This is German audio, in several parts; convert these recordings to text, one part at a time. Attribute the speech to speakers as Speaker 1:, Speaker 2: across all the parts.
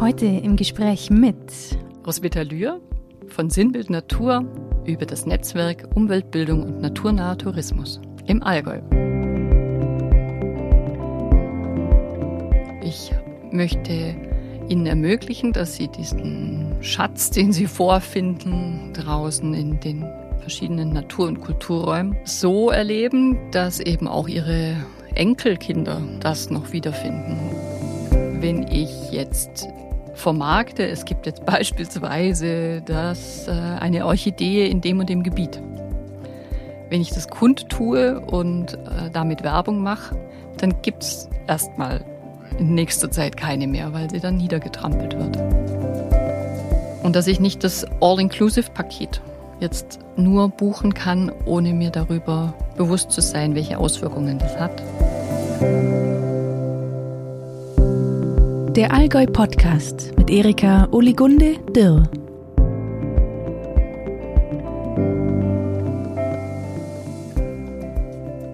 Speaker 1: Heute im Gespräch mit
Speaker 2: Roswitha Lühr von Sinnbild Natur über das Netzwerk Umweltbildung und naturnaher Tourismus im Allgäu. Ich möchte Ihnen ermöglichen, dass Sie diesen Schatz, den Sie vorfinden, draußen in den verschiedenen Natur- und Kulturräumen, so erleben, dass eben auch Ihre Enkelkinder das noch wiederfinden. Wenn ich jetzt vermarkte. Es gibt jetzt beispielsweise das, äh, eine Orchidee in dem und dem Gebiet. Wenn ich das kundtue und äh, damit Werbung mache, dann gibt es erstmal in nächster Zeit keine mehr, weil sie dann niedergetrampelt wird. Und dass ich nicht das All-Inclusive-Paket jetzt nur buchen kann, ohne mir darüber bewusst zu sein, welche Auswirkungen das hat.
Speaker 1: Der Allgäu Podcast mit Erika Oligunde Dirr.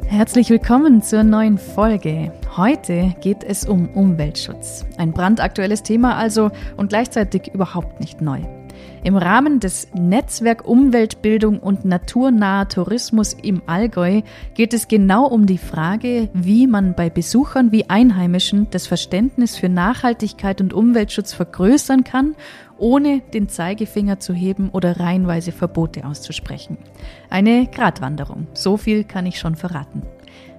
Speaker 1: Herzlich willkommen zur neuen Folge. Heute geht es um Umweltschutz. Ein brandaktuelles Thema also und gleichzeitig überhaupt nicht neu. Im Rahmen des Netzwerk Umweltbildung und naturnaher Tourismus im Allgäu geht es genau um die Frage, wie man bei Besuchern wie Einheimischen das Verständnis für Nachhaltigkeit und Umweltschutz vergrößern kann, ohne den Zeigefinger zu heben oder reihenweise Verbote auszusprechen. Eine Gratwanderung, so viel kann ich schon verraten.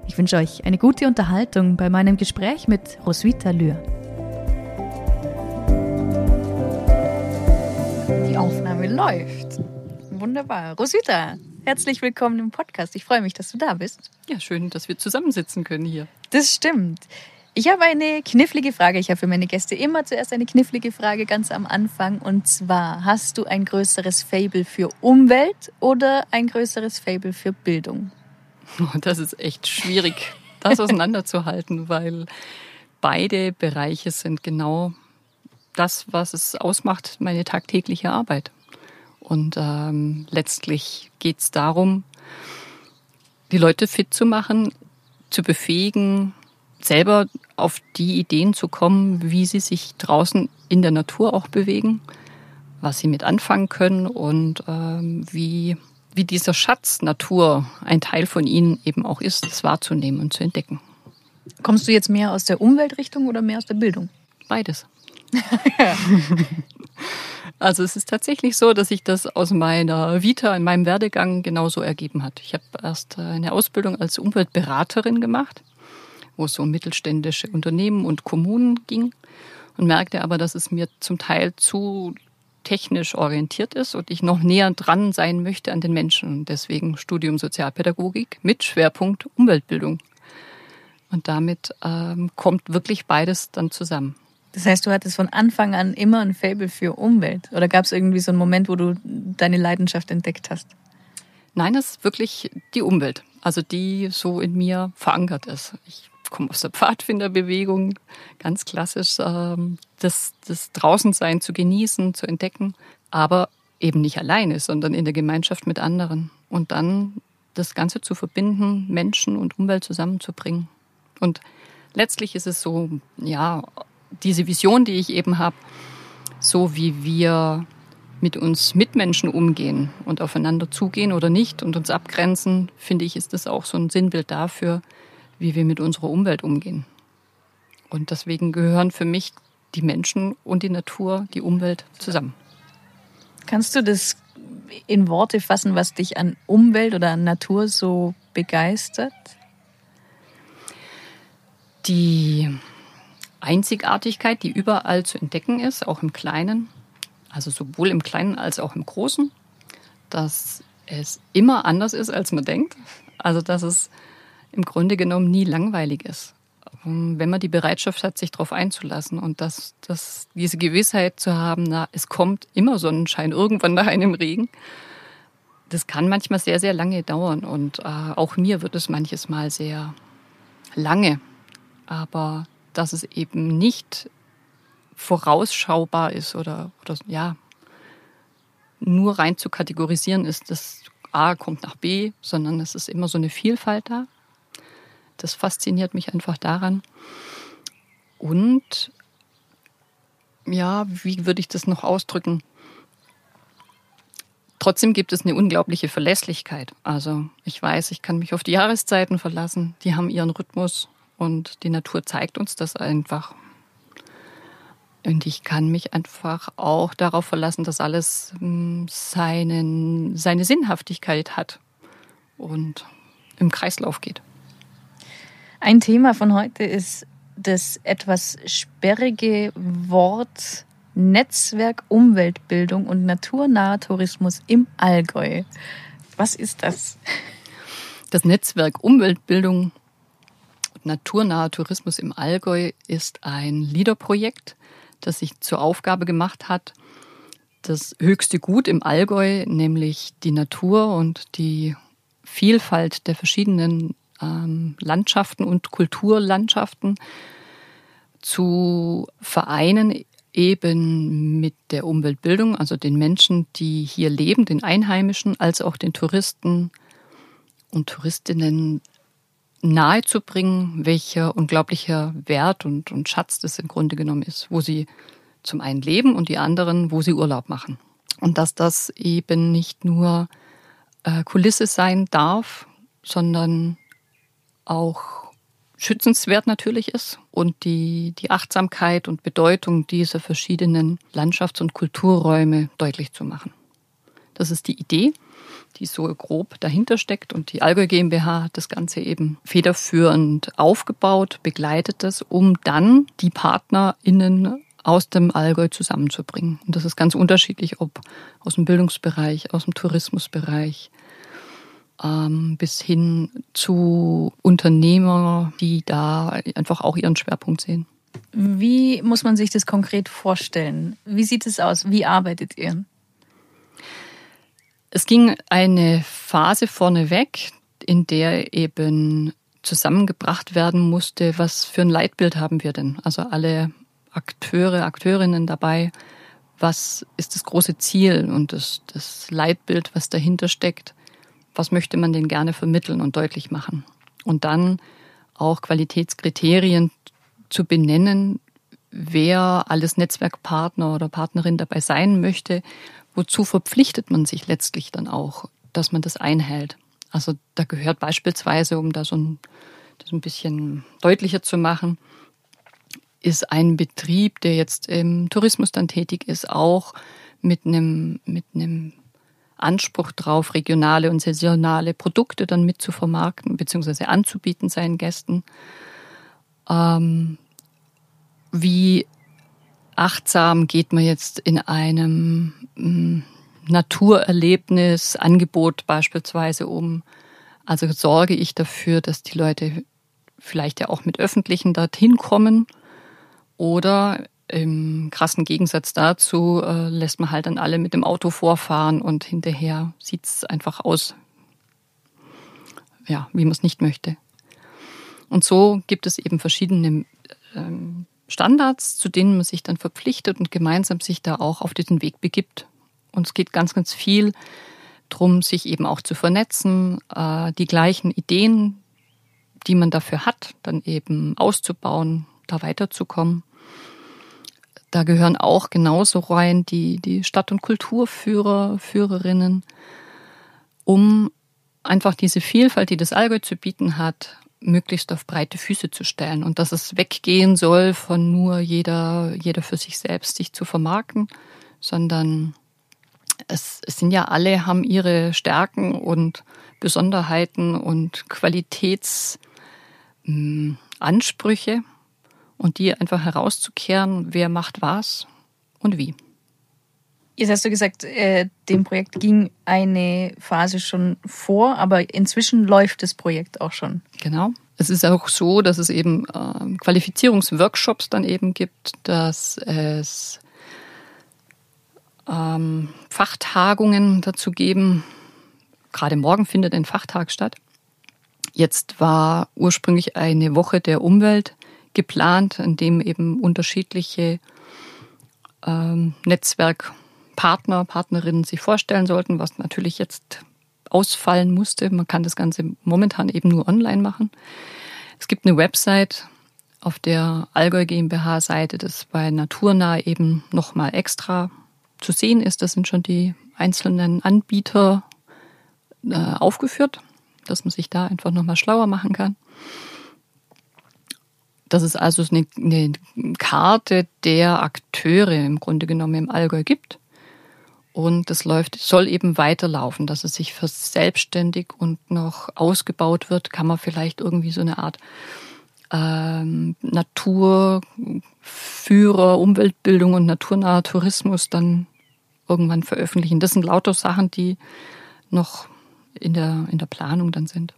Speaker 1: Ich wünsche euch eine gute Unterhaltung bei meinem Gespräch mit Roswitha Lühr. Die Aufnahme läuft. Wunderbar. Rosita, herzlich willkommen im Podcast. Ich freue mich, dass du da bist.
Speaker 2: Ja, schön, dass wir zusammensitzen können hier.
Speaker 1: Das stimmt. Ich habe eine knifflige Frage. Ich habe für meine Gäste immer zuerst eine knifflige Frage ganz am Anfang. Und zwar, hast du ein größeres Fable für Umwelt oder ein größeres Fable für Bildung?
Speaker 2: Das ist echt schwierig, das auseinanderzuhalten, weil beide Bereiche sind genau das, was es ausmacht, meine tagtägliche Arbeit. Und ähm, letztlich geht es darum, die Leute fit zu machen, zu befähigen, selber auf die Ideen zu kommen, wie sie sich draußen in der Natur auch bewegen, was sie mit anfangen können und ähm, wie, wie dieser Schatz Natur ein Teil von ihnen eben auch ist, das wahrzunehmen und zu entdecken.
Speaker 1: Kommst du jetzt mehr aus der Umweltrichtung oder mehr aus der Bildung?
Speaker 2: Beides. also es ist tatsächlich so, dass sich das aus meiner Vita, in meinem Werdegang genauso ergeben hat. Ich habe erst eine Ausbildung als Umweltberaterin gemacht, wo es so um mittelständische Unternehmen und Kommunen ging und merkte aber, dass es mir zum Teil zu technisch orientiert ist und ich noch näher dran sein möchte an den Menschen. Deswegen Studium Sozialpädagogik mit Schwerpunkt Umweltbildung. Und damit ähm, kommt wirklich beides dann zusammen.
Speaker 1: Das heißt, du hattest von Anfang an immer ein Faible für Umwelt? Oder gab es irgendwie so einen Moment, wo du deine Leidenschaft entdeckt hast?
Speaker 2: Nein, es ist wirklich die Umwelt, also die so in mir verankert ist. Ich komme aus der Pfadfinderbewegung, ganz klassisch, ähm, das, das Draußensein zu genießen, zu entdecken, aber eben nicht alleine, sondern in der Gemeinschaft mit anderen. Und dann das Ganze zu verbinden, Menschen und Umwelt zusammenzubringen. Und letztlich ist es so, ja, diese Vision, die ich eben habe, so wie wir mit uns Mitmenschen umgehen und aufeinander zugehen oder nicht und uns abgrenzen, finde ich, ist das auch so ein Sinnbild dafür, wie wir mit unserer Umwelt umgehen. Und deswegen gehören für mich die Menschen und die Natur, die Umwelt zusammen.
Speaker 1: Kannst du das in Worte fassen, was dich an Umwelt oder an Natur so begeistert?
Speaker 2: Die Einzigartigkeit, die überall zu entdecken ist, auch im Kleinen, also sowohl im Kleinen als auch im Großen, dass es immer anders ist, als man denkt. Also dass es im Grunde genommen nie langweilig ist. Ähm, wenn man die Bereitschaft hat, sich darauf einzulassen und dass, dass diese Gewissheit zu haben, na, es kommt immer Sonnenschein irgendwann nach einem Regen, das kann manchmal sehr, sehr lange dauern. Und äh, auch mir wird es manches Mal sehr lange. Aber dass es eben nicht vorausschaubar ist oder, oder ja, nur rein zu kategorisieren ist, dass A kommt nach B, sondern es ist immer so eine Vielfalt da. Das fasziniert mich einfach daran. Und ja, wie würde ich das noch ausdrücken? Trotzdem gibt es eine unglaubliche Verlässlichkeit. Also ich weiß, ich kann mich auf die Jahreszeiten verlassen. Die haben ihren Rhythmus und die Natur zeigt uns das einfach. Und ich kann mich einfach auch darauf verlassen, dass alles hm, seinen, seine Sinnhaftigkeit hat und im Kreislauf geht.
Speaker 1: Ein Thema von heute ist das etwas sperrige Wort Netzwerk Umweltbildung und naturnaher Tourismus im Allgäu. Was ist das?
Speaker 2: Das Netzwerk Umweltbildung naturnaher Tourismus im Allgäu ist ein LEADER-Projekt, das sich zur Aufgabe gemacht hat, das höchste Gut im Allgäu, nämlich die Natur und die Vielfalt der verschiedenen ähm, Landschaften und Kulturlandschaften zu vereinen eben mit der Umweltbildung, also den Menschen, die hier leben, den Einheimischen, als auch den Touristen und Touristinnen nahezubringen, welcher unglaublicher Wert und, und Schatz das im Grunde genommen ist, wo sie zum einen leben und die anderen, wo sie Urlaub machen. Und dass das eben nicht nur äh, Kulisse sein darf, sondern auch schützenswert natürlich ist und die, die Achtsamkeit und Bedeutung dieser verschiedenen Landschafts- und Kulturräume deutlich zu machen. Das ist die Idee, die so grob dahinter steckt und die Allgäu GmbH hat das Ganze eben federführend aufgebaut, begleitet es, um dann die PartnerInnen aus dem Allgäu zusammenzubringen. Und das ist ganz unterschiedlich, ob aus dem Bildungsbereich, aus dem Tourismusbereich, ähm, bis hin zu Unternehmer, die da einfach auch ihren Schwerpunkt sehen.
Speaker 1: Wie muss man sich das konkret vorstellen? Wie sieht es aus? Wie arbeitet ihr?
Speaker 2: Es ging eine Phase vorneweg, in der eben zusammengebracht werden musste, was für ein Leitbild haben wir denn? Also alle Akteure, Akteurinnen dabei, was ist das große Ziel und das, das Leitbild, was dahinter steckt? was möchte man denn gerne vermitteln und deutlich machen. Und dann auch Qualitätskriterien zu benennen, wer alles Netzwerkpartner oder Partnerin dabei sein möchte, wozu verpflichtet man sich letztlich dann auch, dass man das einhält. Also da gehört beispielsweise, um da ein, das ein bisschen deutlicher zu machen, ist ein Betrieb, der jetzt im Tourismus dann tätig ist, auch mit einem, mit einem Anspruch drauf, regionale und saisonale Produkte dann mit zu vermarkten bzw. anzubieten seinen Gästen. Ähm, wie achtsam geht man jetzt in einem mm, Naturerlebnis, Angebot beispielsweise um? Also sorge ich dafür, dass die Leute vielleicht ja auch mit Öffentlichen dorthin kommen oder im krassen Gegensatz dazu äh, lässt man halt dann alle mit dem Auto vorfahren und hinterher sieht es einfach aus, ja, wie man es nicht möchte. Und so gibt es eben verschiedene ähm, Standards, zu denen man sich dann verpflichtet und gemeinsam sich da auch auf diesen Weg begibt. Und es geht ganz, ganz viel darum, sich eben auch zu vernetzen, äh, die gleichen Ideen, die man dafür hat, dann eben auszubauen, da weiterzukommen. Da gehören auch genauso rein die, die Stadt- und Kulturführer, Führerinnen, um einfach diese Vielfalt, die das Allgäu zu bieten hat, möglichst auf breite Füße zu stellen und dass es weggehen soll von nur jeder, jeder für sich selbst sich zu vermarkten, sondern es, es sind ja alle, haben ihre Stärken und Besonderheiten und Qualitätsansprüche und die einfach herauszukehren, wer macht was und wie.
Speaker 1: Jetzt hast du gesagt, äh, dem Projekt ging eine Phase schon vor, aber inzwischen läuft das Projekt auch schon.
Speaker 2: Genau. Es ist auch so, dass es eben äh, Qualifizierungsworkshops dann eben gibt, dass es ähm, Fachtagungen dazu geben. Gerade morgen findet ein Fachtag statt. Jetzt war ursprünglich eine Woche der Umwelt geplant, in dem eben unterschiedliche ähm, Netzwerkpartner, Partnerinnen sich vorstellen sollten, was natürlich jetzt ausfallen musste. Man kann das Ganze momentan eben nur online machen. Es gibt eine Website, auf der Allgäu GmbH Seite das bei Naturnah eben nochmal extra zu sehen ist. Das sind schon die einzelnen Anbieter äh, aufgeführt, dass man sich da einfach nochmal schlauer machen kann. Das ist also eine, eine Karte der Akteure im Grunde genommen im Allgäu gibt. Und das läuft, soll eben weiterlaufen, dass es sich verselbstständigt und noch ausgebaut wird. Kann man vielleicht irgendwie so eine Art ähm, Naturführer, Umweltbildung und naturnaher Tourismus dann irgendwann veröffentlichen. Das sind lauter Sachen, die noch in der, in der Planung dann sind.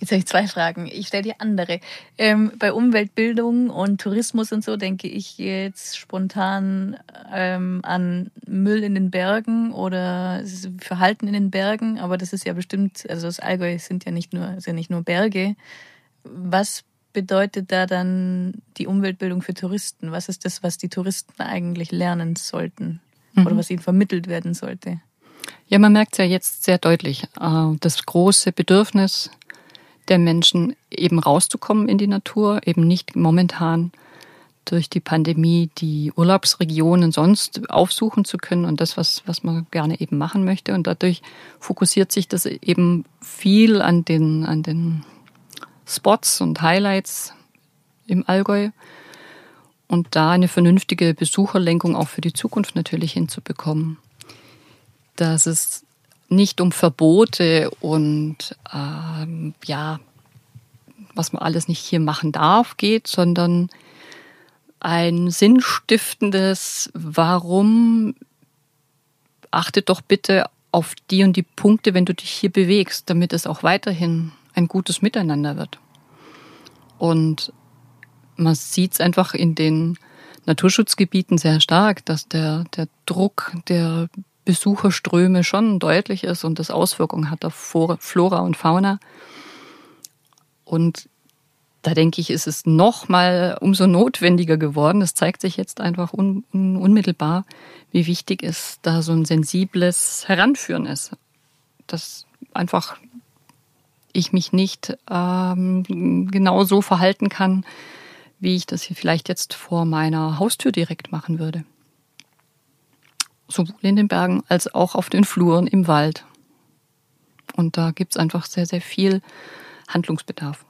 Speaker 1: Jetzt habe ich zwei Fragen. Ich stelle dir andere. Ähm, bei Umweltbildung und Tourismus und so denke ich jetzt spontan ähm, an Müll in den Bergen oder Verhalten in den Bergen. Aber das ist ja bestimmt, also das Allgäu sind ja nicht nur, sind ja nicht nur Berge. Was bedeutet da dann die Umweltbildung für Touristen? Was ist das, was die Touristen eigentlich lernen sollten mhm. oder was ihnen vermittelt werden sollte?
Speaker 2: Ja, man merkt es ja jetzt sehr deutlich. Äh, das große Bedürfnis der Menschen, eben rauszukommen in die Natur, eben nicht momentan durch die Pandemie die Urlaubsregionen sonst aufsuchen zu können und das, was, was man gerne eben machen möchte. Und dadurch fokussiert sich das eben viel an den, an den Spots und Highlights im Allgäu. Und da eine vernünftige Besucherlenkung auch für die Zukunft natürlich hinzubekommen. Dass es nicht um Verbote und ähm, ja, was man alles nicht hier machen darf, geht, sondern ein sinnstiftendes Warum achtet doch bitte auf die und die Punkte, wenn du dich hier bewegst, damit es auch weiterhin ein gutes Miteinander wird. Und man sieht es einfach in den Naturschutzgebieten sehr stark, dass der, der Druck der Besucherströme schon deutlich ist und das Auswirkungen hat auf Flora und Fauna. Und da denke ich, ist es noch mal umso notwendiger geworden. Das zeigt sich jetzt einfach un, un, unmittelbar, wie wichtig es da so ein sensibles Heranführen ist. Dass einfach ich mich nicht ähm, genau so verhalten kann, wie ich das hier vielleicht jetzt vor meiner Haustür direkt machen würde sowohl in den Bergen als auch auf den Fluren im Wald. Und da gibt es einfach sehr, sehr viel Handlungsbedarf.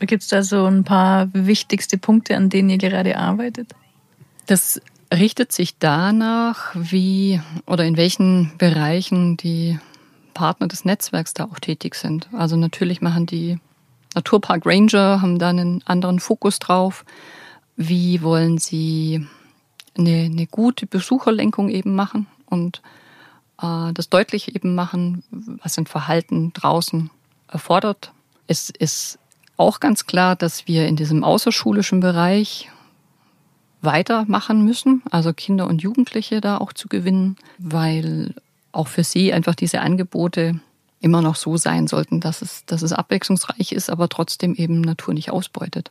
Speaker 1: Gibt es da so ein paar wichtigste Punkte, an denen ihr gerade arbeitet?
Speaker 2: Das richtet sich danach, wie oder in welchen Bereichen die Partner des Netzwerks da auch tätig sind. Also natürlich machen die Naturpark Ranger, haben da einen anderen Fokus drauf. Wie wollen sie eine, eine gute Besucherlenkung eben machen und äh, das deutlich eben machen, was ein Verhalten draußen erfordert. Es ist auch ganz klar, dass wir in diesem außerschulischen Bereich weitermachen müssen, also Kinder und Jugendliche da auch zu gewinnen, weil auch für sie einfach diese Angebote immer noch so sein sollten, dass es, dass es abwechslungsreich ist, aber trotzdem eben Natur nicht ausbeutet.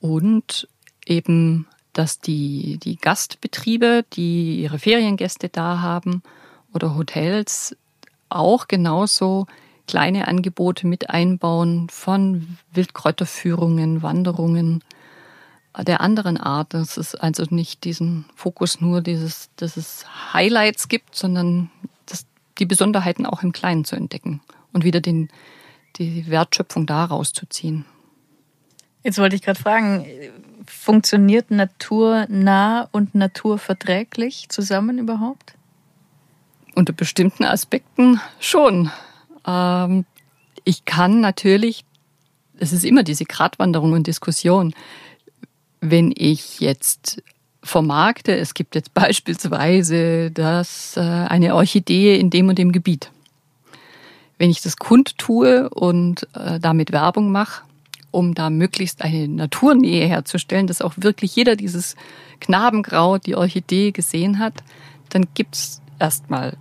Speaker 2: Und eben, dass die, die Gastbetriebe, die ihre Feriengäste da haben oder Hotels, auch genauso kleine Angebote mit einbauen von Wildkräuterführungen, Wanderungen der anderen Art. Dass es also nicht diesen Fokus nur dieses, dass es Highlights gibt, sondern dass die Besonderheiten auch im Kleinen zu entdecken und wieder den, die Wertschöpfung daraus zu ziehen.
Speaker 1: Jetzt wollte ich gerade fragen, funktioniert naturnah und naturverträglich zusammen überhaupt?
Speaker 2: Unter bestimmten Aspekten schon. Ähm, ich kann natürlich, es ist immer diese Gratwanderung und Diskussion, wenn ich jetzt vermarkte, es gibt jetzt beispielsweise das, äh, eine Orchidee in dem und dem Gebiet. Wenn ich das kundtue und äh, damit Werbung mache, um da möglichst eine Naturnähe herzustellen, dass auch wirklich jeder dieses Knabengrau, die Orchidee gesehen hat, dann gibt's erstmal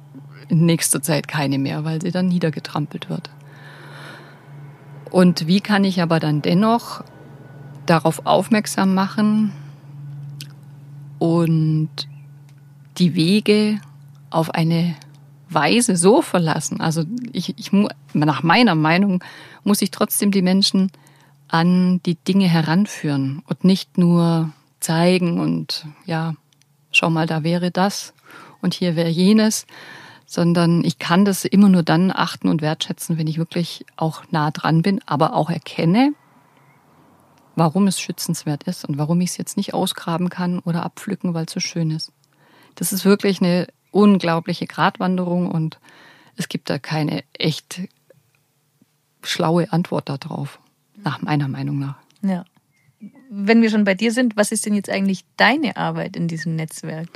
Speaker 2: in nächster Zeit keine mehr, weil sie dann niedergetrampelt wird. Und wie kann ich aber dann dennoch darauf aufmerksam machen und die Wege auf eine Weise so verlassen. Also ich, ich, nach meiner Meinung muss ich trotzdem die Menschen an die Dinge heranführen und nicht nur zeigen und ja, schau mal, da wäre das und hier wäre jenes, sondern ich kann das immer nur dann achten und wertschätzen, wenn ich wirklich auch nah dran bin, aber auch erkenne, warum es schützenswert ist und warum ich es jetzt nicht ausgraben kann oder abpflücken, weil es so schön ist. Das ist wirklich eine unglaubliche Gratwanderung und es gibt da keine echt schlaue Antwort darauf, nach meiner Meinung nach.
Speaker 1: Ja. Wenn wir schon bei dir sind, was ist denn jetzt eigentlich deine Arbeit in diesem Netzwerk?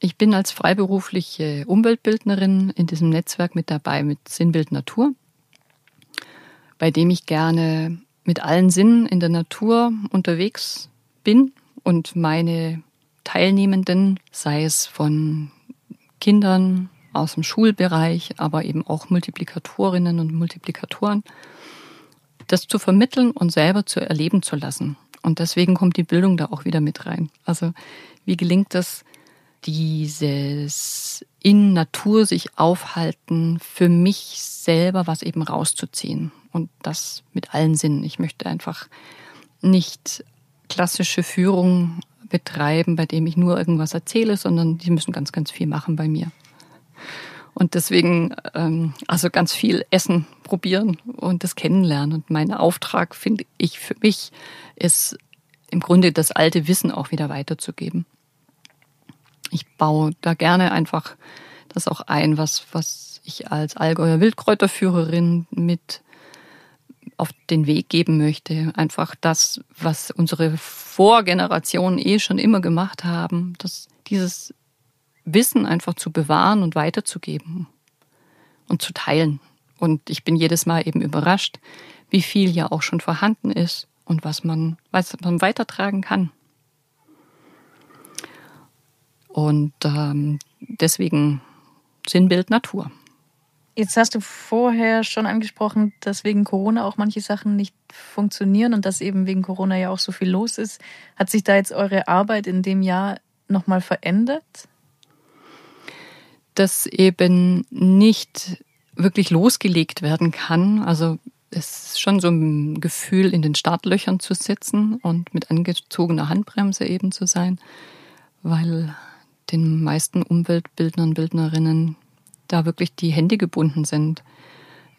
Speaker 2: Ich bin als freiberufliche Umweltbildnerin in diesem Netzwerk mit dabei mit Sinnbild Natur, bei dem ich gerne mit allen Sinnen in der Natur unterwegs bin und meine Teilnehmenden, sei es von Kindern aus dem Schulbereich, aber eben auch Multiplikatorinnen und Multiplikatoren, das zu vermitteln und selber zu erleben zu lassen. Und deswegen kommt die Bildung da auch wieder mit rein. Also wie gelingt das, dieses in Natur sich aufhalten, für mich selber was eben rauszuziehen. Und das mit allen Sinnen. Ich möchte einfach nicht klassische Führung betreiben, bei dem ich nur irgendwas erzähle, sondern die müssen ganz, ganz viel machen bei mir. Und deswegen, ähm, also ganz viel Essen probieren und das kennenlernen. Und mein Auftrag, finde ich, für mich ist im Grunde das alte Wissen auch wieder weiterzugeben ich baue da gerne einfach das auch ein, was, was ich als Allgäuer Wildkräuterführerin mit auf den Weg geben möchte. Einfach das, was unsere Vorgenerationen eh schon immer gemacht haben, dass dieses Wissen einfach zu bewahren und weiterzugeben und zu teilen. Und ich bin jedes Mal eben überrascht, wie viel ja auch schon vorhanden ist und was man, was man weitertragen kann. Und ähm, deswegen Sinnbild Natur.
Speaker 1: Jetzt hast du vorher schon angesprochen, dass wegen Corona auch manche Sachen nicht funktionieren und dass eben wegen Corona ja auch so viel los ist. Hat sich da jetzt eure Arbeit in dem Jahr nochmal verändert?
Speaker 2: Dass eben nicht wirklich losgelegt werden kann. Also es ist schon so ein Gefühl, in den Startlöchern zu sitzen und mit angezogener Handbremse eben zu sein, weil den meisten Umweltbildnern, Bildnerinnen da wirklich die Hände gebunden sind.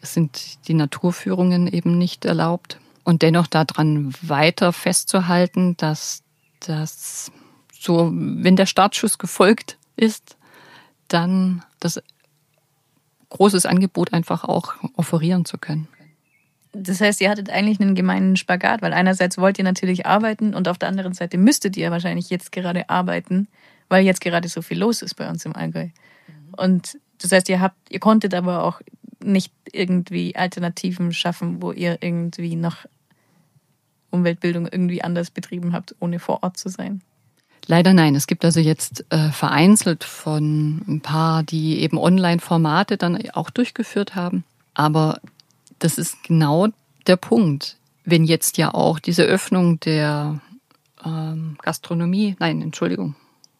Speaker 2: Es sind die Naturführungen eben nicht erlaubt. Und dennoch daran weiter festzuhalten, dass das so, wenn der Startschuss gefolgt ist, dann das großes Angebot einfach auch offerieren zu können.
Speaker 1: Das heißt, ihr hattet eigentlich einen gemeinen Spagat, weil einerseits wollt ihr natürlich arbeiten und auf der anderen Seite müsstet ihr wahrscheinlich jetzt gerade arbeiten weil jetzt gerade so viel los ist bei uns im Allgäu. Und das heißt, ihr habt, ihr konntet aber auch nicht irgendwie Alternativen schaffen, wo ihr irgendwie noch Umweltbildung irgendwie anders betrieben habt, ohne vor Ort zu sein.
Speaker 2: Leider nein. Es gibt also jetzt äh, vereinzelt von ein paar, die eben Online-Formate dann auch durchgeführt haben. Aber das ist genau der Punkt. Wenn jetzt ja auch diese Öffnung der ähm, Gastronomie, nein, Entschuldigung,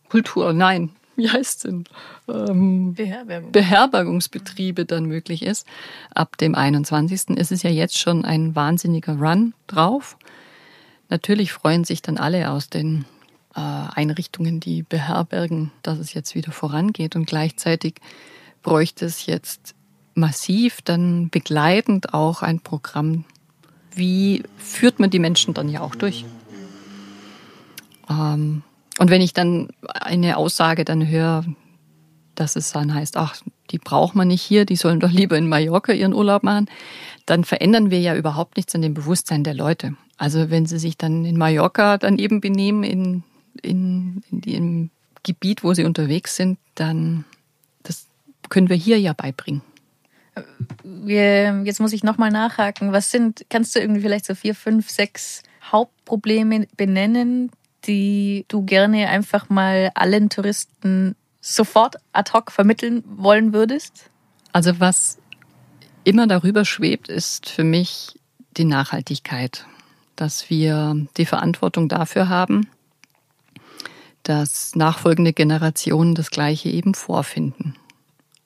Speaker 2: Kultur, nein, wie heißt es denn? Ähm, Beherbergung. Beherbergungsbetriebe dann möglich ist. Ab dem 21. ist es ja jetzt schon ein wahnsinniger Run drauf. Natürlich freuen sich dann alle aus den Einrichtungen, die beherbergen, dass es jetzt wieder vorangeht. Und gleichzeitig bräuchte es jetzt massiv dann begleitend auch ein Programm. Wie führt man die Menschen dann ja auch durch? Ähm, und wenn ich dann eine Aussage dann höre, dass es dann heißt, ach, die braucht man nicht hier, die sollen doch lieber in Mallorca ihren Urlaub machen, dann verändern wir ja überhaupt nichts an dem Bewusstsein der Leute. Also wenn sie sich dann in Mallorca dann eben benehmen, in, in, in dem Gebiet, wo sie unterwegs sind, dann das können wir hier ja beibringen.
Speaker 1: Jetzt muss ich nochmal nachhaken. Was sind, kannst du irgendwie vielleicht so vier, fünf, sechs Hauptprobleme benennen, die du gerne einfach mal allen Touristen sofort ad hoc vermitteln wollen würdest?
Speaker 2: Also was immer darüber schwebt, ist für mich die Nachhaltigkeit, dass wir die Verantwortung dafür haben, dass nachfolgende Generationen das Gleiche eben vorfinden.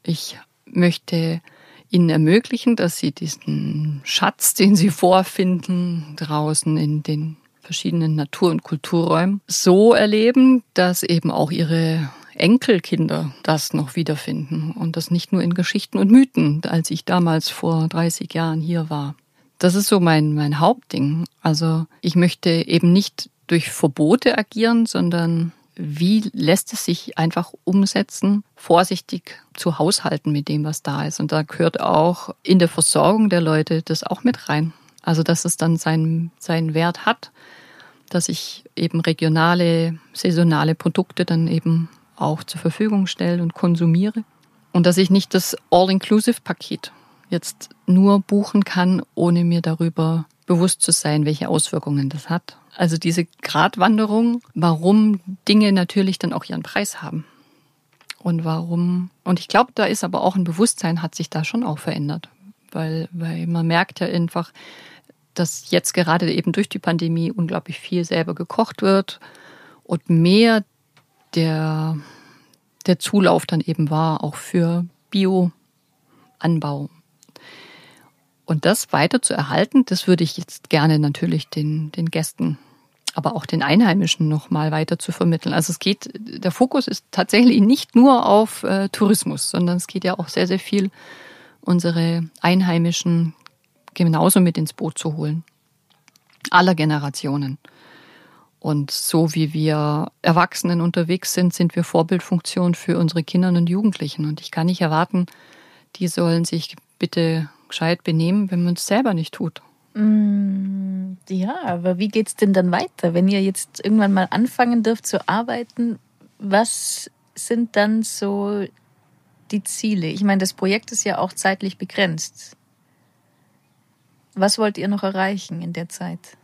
Speaker 2: Ich möchte ihnen ermöglichen, dass sie diesen Schatz, den sie vorfinden, draußen in den verschiedenen Natur- und Kulturräumen so erleben, dass eben auch ihre Enkelkinder das noch wiederfinden und das nicht nur in Geschichten und Mythen, als ich damals vor 30 Jahren hier war. Das ist so mein, mein Hauptding. Also ich möchte eben nicht durch Verbote agieren, sondern wie lässt es sich einfach umsetzen, vorsichtig zu haushalten mit dem, was da ist. Und da gehört auch in der Versorgung der Leute das auch mit rein. Also dass es dann seinen, seinen Wert hat, dass ich eben regionale, saisonale Produkte dann eben auch zur Verfügung stelle und konsumiere. Und dass ich nicht das All-Inclusive-Paket jetzt nur buchen kann, ohne mir darüber bewusst zu sein, welche Auswirkungen das hat. Also diese Gratwanderung, warum Dinge natürlich dann auch ihren Preis haben. Und warum, und ich glaube, da ist aber auch ein Bewusstsein, hat sich da schon auch verändert. Weil, weil man merkt ja einfach, dass jetzt gerade eben durch die Pandemie unglaublich viel selber gekocht wird und mehr der, der Zulauf dann eben war, auch für Bioanbau. Und das weiter zu erhalten, das würde ich jetzt gerne natürlich den, den Gästen, aber auch den Einheimischen nochmal weiter zu vermitteln. Also es geht, der Fokus ist tatsächlich nicht nur auf äh, Tourismus, sondern es geht ja auch sehr, sehr viel, unsere Einheimischen genauso mit ins Boot zu holen. Aller Generationen. Und so wie wir Erwachsenen unterwegs sind, sind wir Vorbildfunktion für unsere Kinder und Jugendlichen. Und ich kann nicht erwarten, die sollen sich bitte gescheit benehmen, wenn man es selber nicht tut.
Speaker 1: Mm, ja, aber wie geht es denn dann weiter, wenn ihr jetzt irgendwann mal anfangen dürft zu arbeiten? Was sind dann so die Ziele? Ich meine, das Projekt ist ja auch zeitlich begrenzt. Was wollt ihr noch erreichen in der Zeit?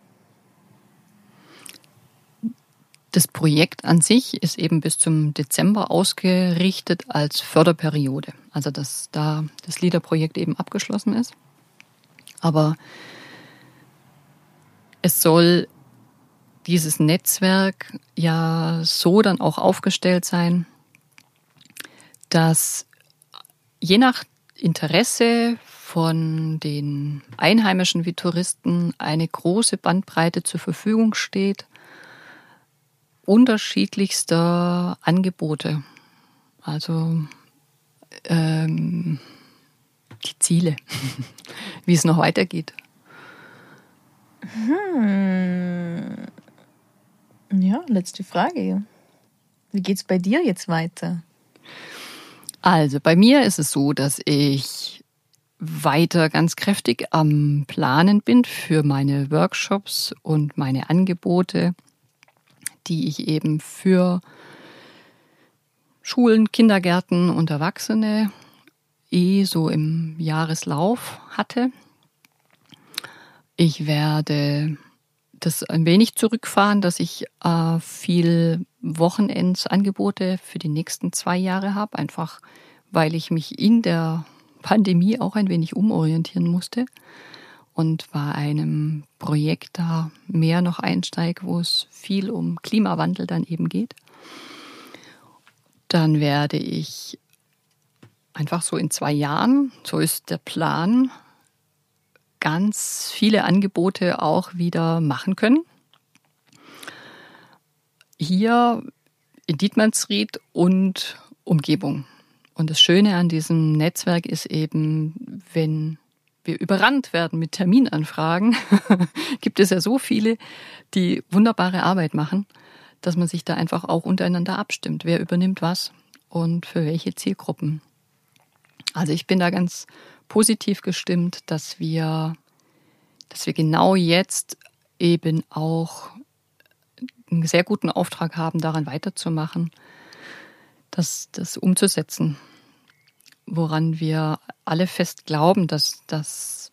Speaker 2: Das Projekt an sich ist eben bis zum Dezember ausgerichtet als Förderperiode. Also dass da das LIDA-Projekt eben abgeschlossen ist. Aber es soll dieses Netzwerk ja so dann auch aufgestellt sein, dass je nach Interesse von den Einheimischen wie Touristen eine große Bandbreite zur Verfügung steht unterschiedlichster Angebote. Also ähm, die Ziele, wie es noch weitergeht.
Speaker 1: Hm. Ja, letzte Frage. Wie geht es bei dir jetzt weiter?
Speaker 2: Also bei mir ist es so, dass ich weiter ganz kräftig am Planen bin für meine Workshops und meine Angebote die ich eben für Schulen, Kindergärten und Erwachsene eh so im Jahreslauf hatte. Ich werde das ein wenig zurückfahren, dass ich äh, viel Wochenendsangebote für die nächsten zwei Jahre habe, einfach weil ich mich in der Pandemie auch ein wenig umorientieren musste und bei einem Projekt da mehr noch einsteige, wo es viel um Klimawandel dann eben geht, dann werde ich einfach so in zwei Jahren, so ist der Plan, ganz viele Angebote auch wieder machen können. Hier in Dietmannsried und Umgebung. Und das Schöne an diesem Netzwerk ist eben, wenn wir überrannt werden mit Terminanfragen, gibt es ja so viele, die wunderbare Arbeit machen, dass man sich da einfach auch untereinander abstimmt. Wer übernimmt was und für welche Zielgruppen. Also ich bin da ganz positiv gestimmt, dass wir, dass wir genau jetzt eben auch einen sehr guten Auftrag haben, daran weiterzumachen, das, das umzusetzen woran wir alle fest glauben, dass, dass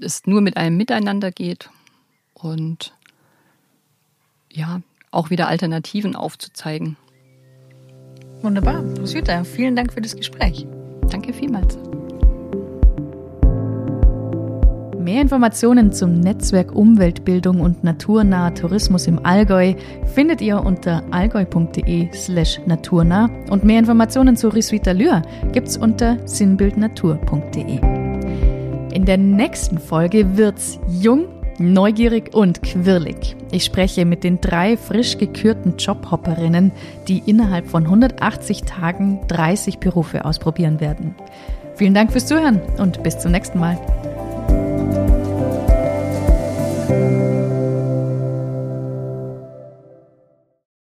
Speaker 2: es nur mit einem Miteinander geht und ja, auch wieder Alternativen aufzuzeigen.
Speaker 1: Wunderbar. Roswitha, vielen Dank für das Gespräch.
Speaker 2: Danke vielmals.
Speaker 1: Mehr Informationen zum Netzwerk Umweltbildung und naturnaher Tourismus im Allgäu findet ihr unter allgäu.de slash naturnah und mehr Informationen zu Risuita Lür gibt's unter sinnbildnatur.de. In der nächsten Folge wird's jung, neugierig und quirlig. Ich spreche mit den drei frisch gekürten Jobhopperinnen, die innerhalb von 180 Tagen 30 Berufe ausprobieren werden. Vielen Dank fürs Zuhören und bis zum nächsten Mal.